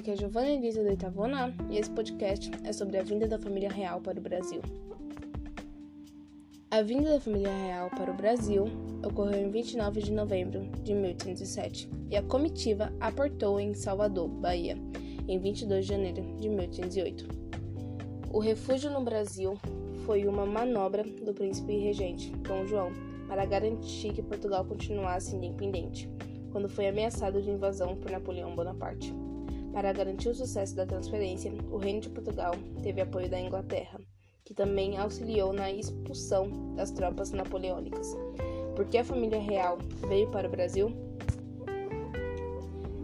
aqui é Giovanna Elisa do oitavo e esse podcast é sobre a vinda da família real para o Brasil. A vinda da família real para o Brasil ocorreu em 29 de novembro de 1807 e a comitiva aportou em Salvador, Bahia, em 22 de janeiro de 1808. O refúgio no Brasil foi uma manobra do príncipe regente Dom João para garantir que Portugal continuasse independente, quando foi ameaçado de invasão por Napoleão Bonaparte. Para garantir o sucesso da transferência, o Reino de Portugal teve apoio da Inglaterra, que também auxiliou na expulsão das tropas napoleônicas. Por que a família real veio para o Brasil?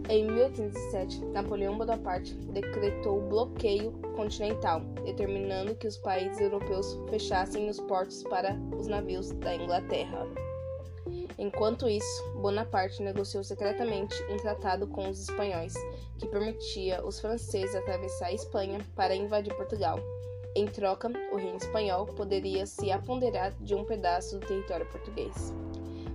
Em 1807, Napoleão Bonaparte decretou o bloqueio continental, determinando que os países europeus fechassem os portos para os navios da Inglaterra. Enquanto isso, Bonaparte negociou secretamente um tratado com os espanhóis, que permitia os franceses atravessar a Espanha para invadir Portugal. Em troca, o reino espanhol poderia se apoderar de um pedaço do território português.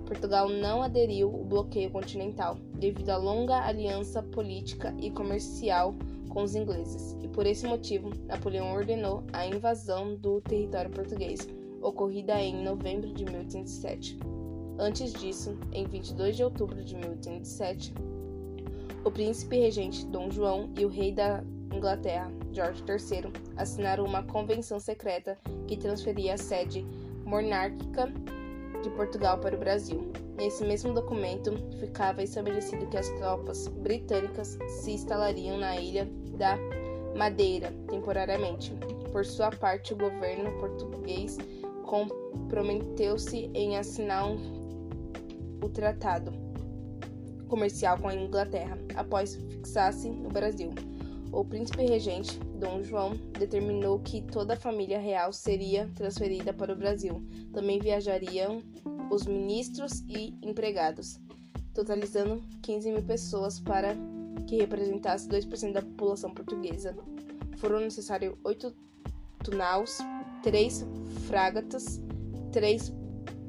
Portugal não aderiu ao bloqueio continental devido à longa aliança política e comercial com os ingleses, e por esse motivo Napoleão ordenou a invasão do território português, ocorrida em novembro de 1807. Antes disso, em 22 de outubro de 1807, o príncipe regente Dom João e o rei da Inglaterra, George III, assinaram uma convenção secreta que transferia a sede monárquica de Portugal para o Brasil. Nesse mesmo documento, ficava estabelecido que as tropas britânicas se instalariam na ilha da Madeira temporariamente. Por sua parte, o governo português comprometeu-se em assinar um o tratado comercial com a Inglaterra após fixar-se no Brasil. O príncipe regente, Dom João, determinou que toda a família real seria transferida para o Brasil. Também viajariam os ministros e empregados, totalizando 15 mil pessoas para que representasse 2% da população portuguesa. Foram necessários oito tunaus, três fragatas, três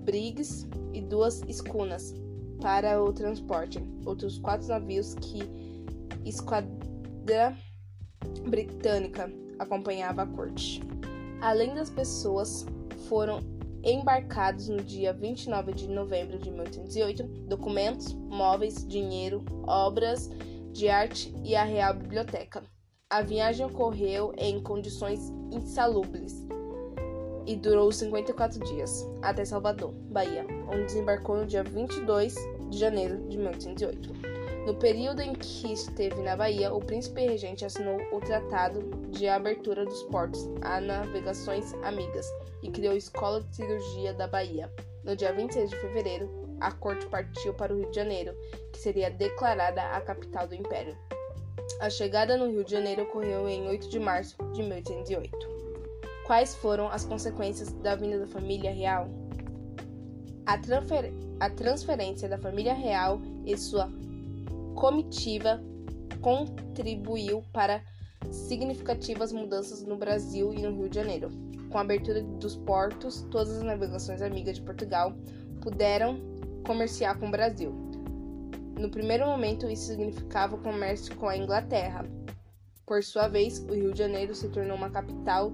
brigs e duas escunas para o transporte. Outros quatro navios que esquadra britânica acompanhava a corte. Além das pessoas, foram embarcados no dia 29 de novembro de 1808 documentos, móveis, dinheiro, obras de arte e a Real Biblioteca. A viagem ocorreu em condições insalubres e durou 54 dias, até Salvador, Bahia, onde desembarcou no dia 22 de janeiro de 1808. No período em que esteve na Bahia, o príncipe regente assinou o Tratado de Abertura dos Portos a Navegações Amigas e criou a Escola de Cirurgia da Bahia. No dia 26 de fevereiro, a corte partiu para o Rio de Janeiro, que seria declarada a capital do Império. A chegada no Rio de Janeiro ocorreu em 8 de março de 1808. Quais foram as consequências da vinda da família real? A, a transferência da família real e sua comitiva contribuiu para significativas mudanças no Brasil e no Rio de Janeiro. Com a abertura dos portos, todas as navegações amigas de Portugal puderam comerciar com o Brasil. No primeiro momento, isso significava o comércio com a Inglaterra. Por sua vez, o Rio de Janeiro se tornou uma capital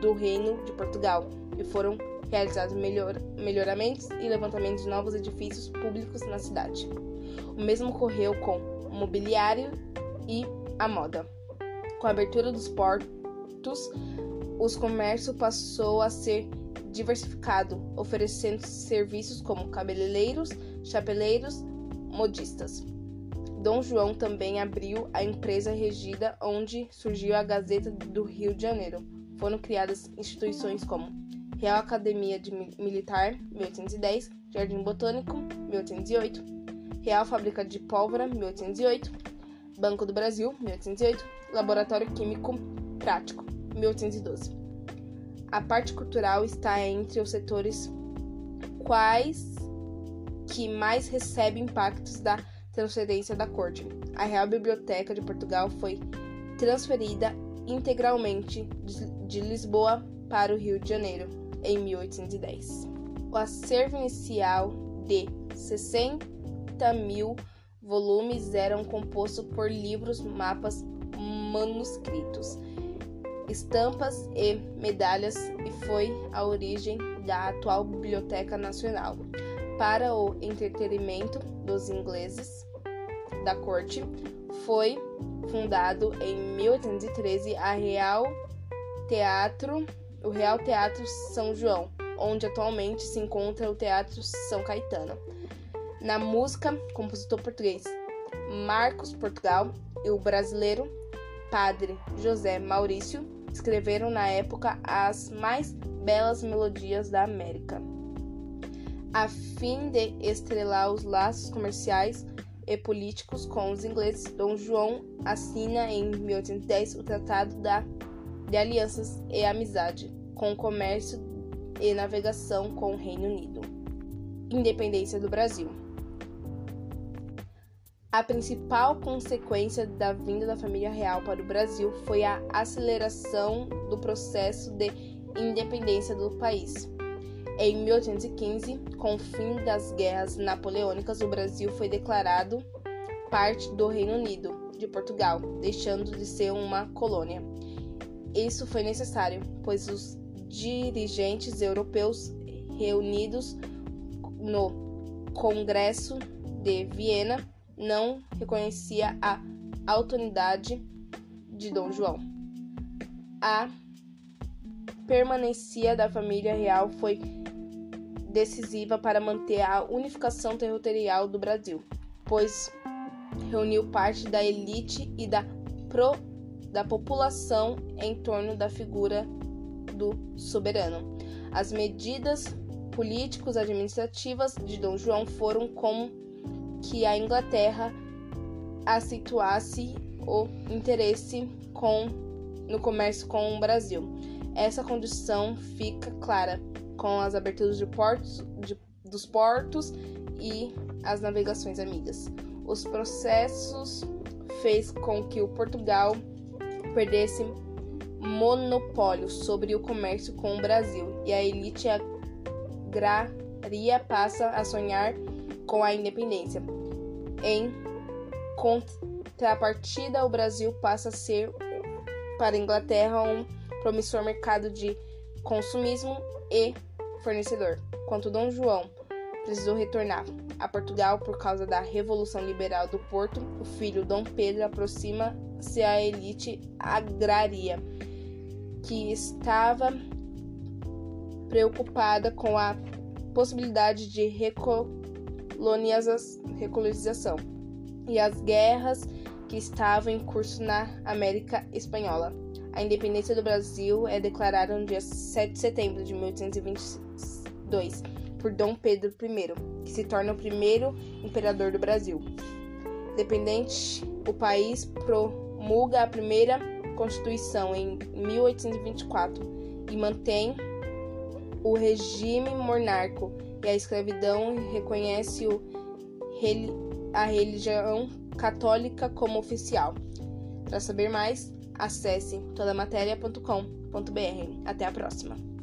do Reino de Portugal e foram realizados melhor, melhoramentos e levantamentos de novos edifícios públicos na cidade. O mesmo ocorreu com o mobiliário e a moda. Com a abertura dos portos, os comércio passou a ser diversificado, oferecendo serviços como cabeleireiros, chapeleiros, modistas. Dom João também abriu a empresa regida onde surgiu a Gazeta do Rio de Janeiro, foram criadas instituições como Real Academia de Militar, 1810, Jardim Botânico, 1808, Real Fábrica de Pólvora, 1808, Banco do Brasil, 1808, Laboratório Químico Prático, 1812. A parte cultural está entre os setores quais que mais recebe impactos da transferência da corte. A Real Biblioteca de Portugal foi transferida integralmente de Lisboa para o Rio de Janeiro em 1810. O acervo inicial de 60 mil volumes era composto por livros, mapas, manuscritos, estampas e medalhas e foi a origem da atual Biblioteca Nacional. Para o entretenimento dos ingleses da corte, foi fundado em 1813 a Real Teatro, o Real Teatro São João, onde atualmente se encontra o Teatro São Caetano. Na música, compositor português Marcos Portugal e o brasileiro Padre José Maurício escreveram na época as mais belas melodias da América. A fim de estrelar os laços comerciais e políticos com os ingleses, Dom João assina em 1810 o Tratado da, de Alianças e Amizade com o Comércio e Navegação com o Reino Unido. Independência do Brasil. A principal consequência da vinda da família real para o Brasil foi a aceleração do processo de independência do país. Em 1815, com o fim das guerras napoleônicas, o Brasil foi declarado parte do Reino Unido de Portugal, deixando de ser uma colônia. Isso foi necessário, pois os dirigentes europeus reunidos no Congresso de Viena não reconhecia a autoridade de Dom João. A permanência da família real foi decisiva para manter a unificação territorial do Brasil, pois reuniu parte da elite e da, pro, da população em torno da figura do soberano. As medidas políticos administrativas de Dom João foram como que a Inglaterra acentuasse o interesse com, no comércio com o Brasil. Essa condição fica clara com as aberturas de portos, de, dos portos e as navegações amigas. Os processos fez com que o Portugal perdesse monopólio sobre o comércio com o Brasil e a elite agrária passa a sonhar com a independência. Em contrapartida, o Brasil passa a ser para a Inglaterra um promissor mercado de consumismo e fornecedor. Quanto Dom João precisou retornar a Portugal por causa da Revolução Liberal do Porto, o filho Dom Pedro aproxima-se à elite agrária, que estava preocupada com a possibilidade de recolonização e as guerras que estavam em curso na América Espanhola. A independência do Brasil é declarada no dia 7 de setembro de 1822 por Dom Pedro I, que se torna o primeiro imperador do Brasil. Independente, o país promulga a primeira Constituição em 1824 e mantém o regime monárquico e a escravidão e reconhece o, a religião católica como oficial. Para saber mais, acesse todamatéria.com.br. Até a próxima!